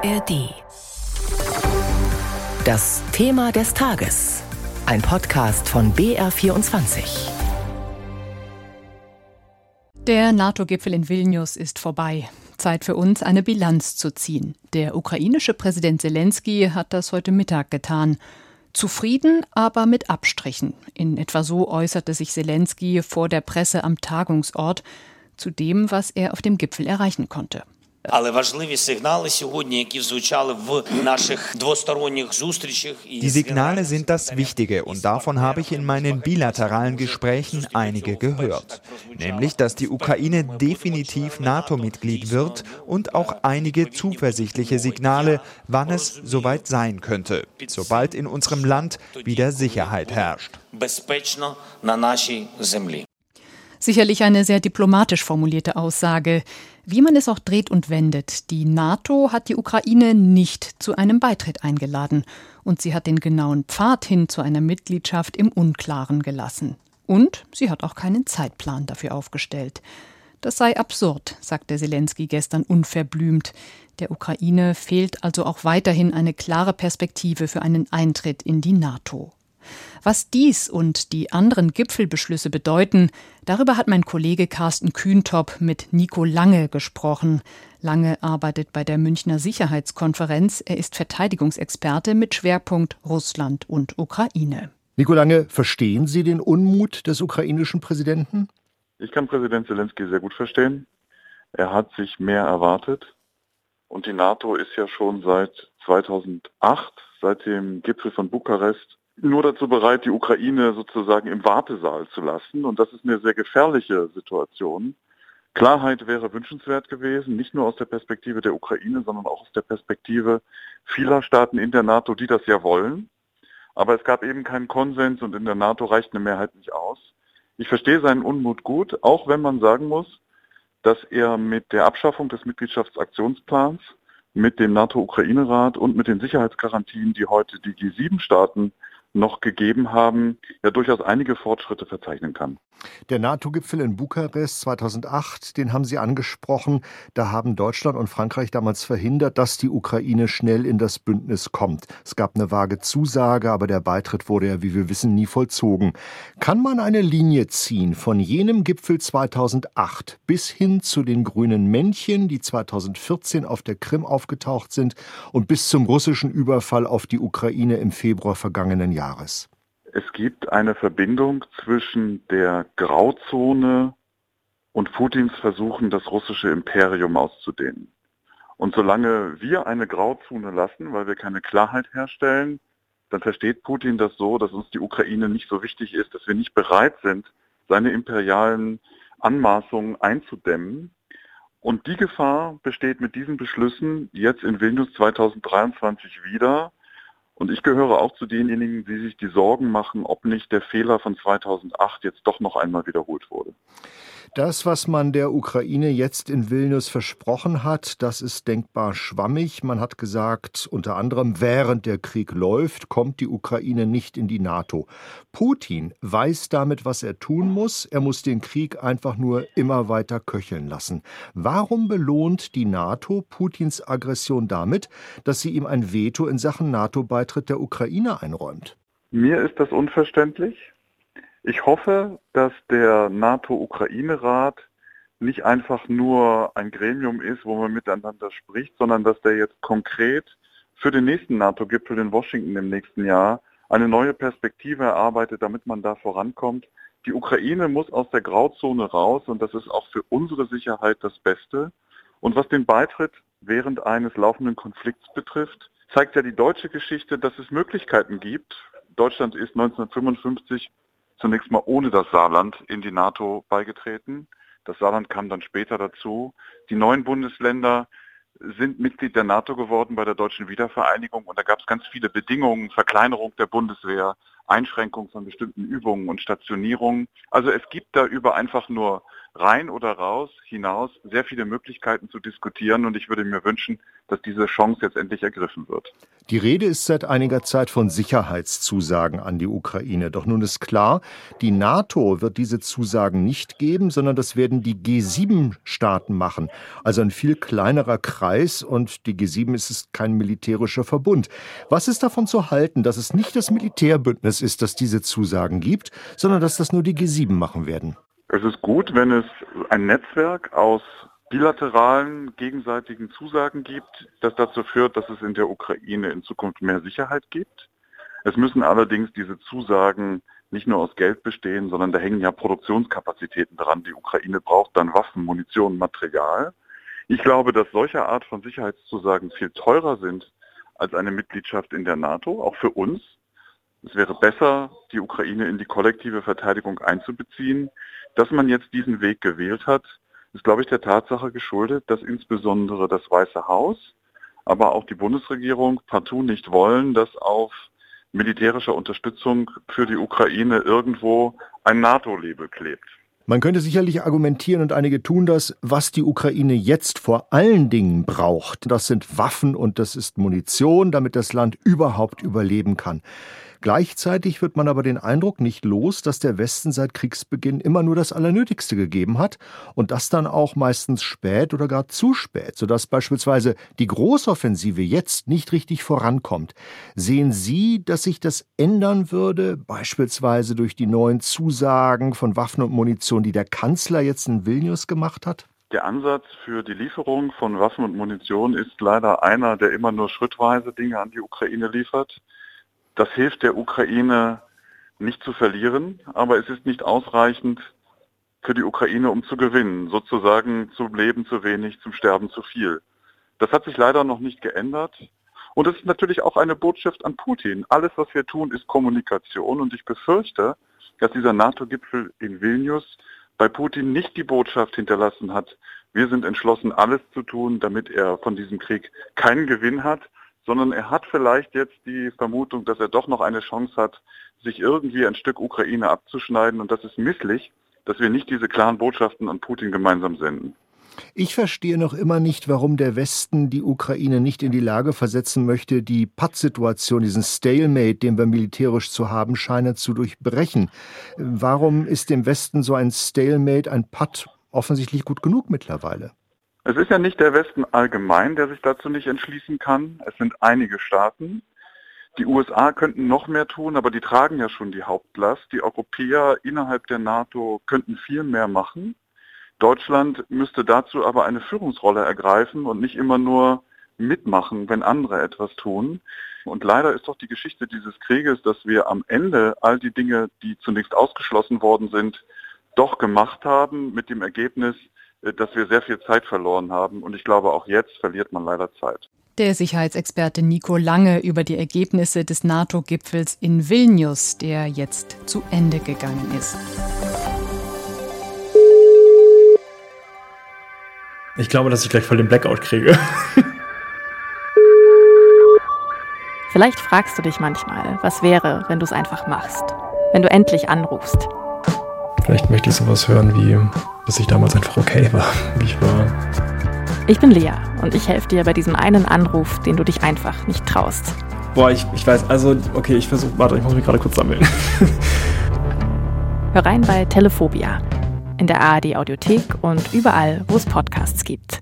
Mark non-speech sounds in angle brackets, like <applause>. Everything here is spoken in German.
ARD. Das Thema des Tages. Ein Podcast von BR24. Der NATO-Gipfel in Vilnius ist vorbei. Zeit für uns, eine Bilanz zu ziehen. Der ukrainische Präsident Zelensky hat das heute Mittag getan. Zufrieden, aber mit Abstrichen. In etwa so äußerte sich Zelensky vor der Presse am Tagungsort zu dem, was er auf dem Gipfel erreichen konnte. Die Signale sind das Wichtige und davon habe ich in meinen bilateralen Gesprächen einige gehört. Nämlich, dass die Ukraine definitiv NATO-Mitglied wird und auch einige zuversichtliche Signale, wann es soweit sein könnte, sobald in unserem Land wieder Sicherheit herrscht. Sicherlich eine sehr diplomatisch formulierte Aussage. Wie man es auch dreht und wendet, die NATO hat die Ukraine nicht zu einem Beitritt eingeladen und sie hat den genauen Pfad hin zu einer Mitgliedschaft im Unklaren gelassen. Und sie hat auch keinen Zeitplan dafür aufgestellt. Das sei absurd, sagte Zelensky gestern unverblümt. Der Ukraine fehlt also auch weiterhin eine klare Perspektive für einen Eintritt in die NATO. Was dies und die anderen Gipfelbeschlüsse bedeuten, darüber hat mein Kollege Carsten Kühntop mit Nico Lange gesprochen. Lange arbeitet bei der Münchner Sicherheitskonferenz. Er ist Verteidigungsexperte mit Schwerpunkt Russland und Ukraine. Nico Lange, verstehen Sie den Unmut des ukrainischen Präsidenten? Ich kann Präsident Zelensky sehr gut verstehen. Er hat sich mehr erwartet. Und die NATO ist ja schon seit 2008, seit dem Gipfel von Bukarest, nur dazu bereit, die Ukraine sozusagen im Wartesaal zu lassen. Und das ist eine sehr gefährliche Situation. Klarheit wäre wünschenswert gewesen, nicht nur aus der Perspektive der Ukraine, sondern auch aus der Perspektive vieler Staaten in der NATO, die das ja wollen. Aber es gab eben keinen Konsens und in der NATO reicht eine Mehrheit nicht aus. Ich verstehe seinen Unmut gut, auch wenn man sagen muss, dass er mit der Abschaffung des Mitgliedschaftsaktionsplans, mit dem NATO-Ukraine-Rat und mit den Sicherheitsgarantien, die heute die G7-Staaten noch gegeben haben, ja durchaus einige Fortschritte verzeichnen kann. Der NATO-Gipfel in Bukarest 2008, den haben Sie angesprochen. Da haben Deutschland und Frankreich damals verhindert, dass die Ukraine schnell in das Bündnis kommt. Es gab eine vage Zusage, aber der Beitritt wurde ja, wie wir wissen, nie vollzogen. Kann man eine Linie ziehen von jenem Gipfel 2008 bis hin zu den grünen Männchen, die 2014 auf der Krim aufgetaucht sind und bis zum russischen Überfall auf die Ukraine im Februar vergangenen Jahres? Es gibt eine Verbindung zwischen der Grauzone und Putins Versuchen, das russische Imperium auszudehnen. Und solange wir eine Grauzone lassen, weil wir keine Klarheit herstellen, dann versteht Putin das so, dass uns die Ukraine nicht so wichtig ist, dass wir nicht bereit sind, seine imperialen Anmaßungen einzudämmen. Und die Gefahr besteht mit diesen Beschlüssen jetzt in Vilnius 2023 wieder, und ich gehöre auch zu denjenigen, die sich die Sorgen machen, ob nicht der Fehler von 2008 jetzt doch noch einmal wiederholt wurde. Das, was man der Ukraine jetzt in Vilnius versprochen hat, das ist denkbar schwammig. Man hat gesagt, unter anderem, während der Krieg läuft, kommt die Ukraine nicht in die NATO. Putin weiß damit, was er tun muss. Er muss den Krieg einfach nur immer weiter köcheln lassen. Warum belohnt die NATO Putins Aggression damit, dass sie ihm ein Veto in Sachen NATO-Beitritt der Ukraine einräumt? Mir ist das unverständlich. Ich hoffe, dass der NATO-Ukraine-Rat nicht einfach nur ein Gremium ist, wo man miteinander spricht, sondern dass der jetzt konkret für den nächsten NATO-Gipfel in Washington im nächsten Jahr eine neue Perspektive erarbeitet, damit man da vorankommt. Die Ukraine muss aus der Grauzone raus und das ist auch für unsere Sicherheit das Beste. Und was den Beitritt während eines laufenden Konflikts betrifft, zeigt ja die deutsche Geschichte, dass es Möglichkeiten gibt. Deutschland ist 1955 zunächst mal ohne das Saarland in die NATO beigetreten. Das Saarland kam dann später dazu. Die neuen Bundesländer sind Mitglied der NATO geworden bei der deutschen Wiedervereinigung und da gab es ganz viele Bedingungen, Verkleinerung der Bundeswehr, Einschränkung von bestimmten Übungen und Stationierungen. Also es gibt da über einfach nur rein oder raus, hinaus sehr viele Möglichkeiten zu diskutieren und ich würde mir wünschen, dass diese Chance jetzt endlich ergriffen wird. Die Rede ist seit einiger Zeit von Sicherheitszusagen an die Ukraine. Doch nun ist klar, die NATO wird diese Zusagen nicht geben, sondern das werden die G7-Staaten machen. Also ein viel kleinerer Kreis und die G7 ist kein militärischer Verbund. Was ist davon zu halten, dass es nicht das Militärbündnis ist, das diese Zusagen gibt, sondern dass das nur die G7 machen werden? Es ist gut, wenn es ein Netzwerk aus bilateralen gegenseitigen Zusagen gibt, das dazu führt, dass es in der Ukraine in Zukunft mehr Sicherheit gibt. Es müssen allerdings diese Zusagen nicht nur aus Geld bestehen, sondern da hängen ja Produktionskapazitäten dran. Die Ukraine braucht dann Waffen, Munition, Material. Ich glaube, dass solche Art von Sicherheitszusagen viel teurer sind als eine Mitgliedschaft in der NATO, auch für uns. Es wäre besser, die Ukraine in die kollektive Verteidigung einzubeziehen. Dass man jetzt diesen Weg gewählt hat, ist, glaube ich, der Tatsache geschuldet, dass insbesondere das Weiße Haus, aber auch die Bundesregierung partout nicht wollen, dass auf militärischer Unterstützung für die Ukraine irgendwo ein NATO-Label klebt. Man könnte sicherlich argumentieren, und einige tun das, was die Ukraine jetzt vor allen Dingen braucht. Das sind Waffen und das ist Munition, damit das Land überhaupt überleben kann. Gleichzeitig wird man aber den Eindruck nicht los, dass der Westen seit Kriegsbeginn immer nur das Allernötigste gegeben hat und das dann auch meistens spät oder gar zu spät, sodass beispielsweise die Großoffensive jetzt nicht richtig vorankommt. Sehen Sie, dass sich das ändern würde, beispielsweise durch die neuen Zusagen von Waffen und Munition, die der Kanzler jetzt in Vilnius gemacht hat? Der Ansatz für die Lieferung von Waffen und Munition ist leider einer, der immer nur schrittweise Dinge an die Ukraine liefert. Das hilft der Ukraine nicht zu verlieren, aber es ist nicht ausreichend für die Ukraine, um zu gewinnen. Sozusagen zum Leben zu wenig, zum Sterben zu viel. Das hat sich leider noch nicht geändert. Und es ist natürlich auch eine Botschaft an Putin. Alles, was wir tun, ist Kommunikation. Und ich befürchte, dass dieser NATO-Gipfel in Vilnius bei Putin nicht die Botschaft hinterlassen hat, wir sind entschlossen, alles zu tun, damit er von diesem Krieg keinen Gewinn hat, sondern er hat vielleicht jetzt die Vermutung, dass er doch noch eine Chance hat, sich irgendwie ein Stück Ukraine abzuschneiden. Und das ist misslich, dass wir nicht diese klaren Botschaften an Putin gemeinsam senden. Ich verstehe noch immer nicht, warum der Westen die Ukraine nicht in die Lage versetzen möchte, die Pattsituation, diesen Stalemate, den wir militärisch zu haben scheinen, zu durchbrechen. Warum ist dem Westen so ein Stalemate, ein Patt offensichtlich gut genug mittlerweile? Es ist ja nicht der Westen allgemein, der sich dazu nicht entschließen kann. Es sind einige Staaten. Die USA könnten noch mehr tun, aber die tragen ja schon die Hauptlast. Die Europäer innerhalb der NATO könnten viel mehr machen. Deutschland müsste dazu aber eine Führungsrolle ergreifen und nicht immer nur mitmachen, wenn andere etwas tun. Und leider ist doch die Geschichte dieses Krieges, dass wir am Ende all die Dinge, die zunächst ausgeschlossen worden sind, doch gemacht haben mit dem Ergebnis, dass wir sehr viel Zeit verloren haben. Und ich glaube, auch jetzt verliert man leider Zeit. Der Sicherheitsexperte Nico Lange über die Ergebnisse des NATO-Gipfels in Vilnius, der jetzt zu Ende gegangen ist. Ich glaube, dass ich gleich voll den Blackout kriege. <laughs> Vielleicht fragst du dich manchmal, was wäre, wenn du es einfach machst, wenn du endlich anrufst. Vielleicht möchte ich sowas hören wie dass ich damals einfach okay war, wie ich war. Ich bin Lea und ich helfe dir bei diesem einen Anruf, den du dich einfach nicht traust. Boah, ich, ich weiß, also, okay, ich versuche, warte, ich muss mich gerade kurz sammeln. Hör rein bei Telephobia in der ARD Audiothek und überall, wo es Podcasts gibt.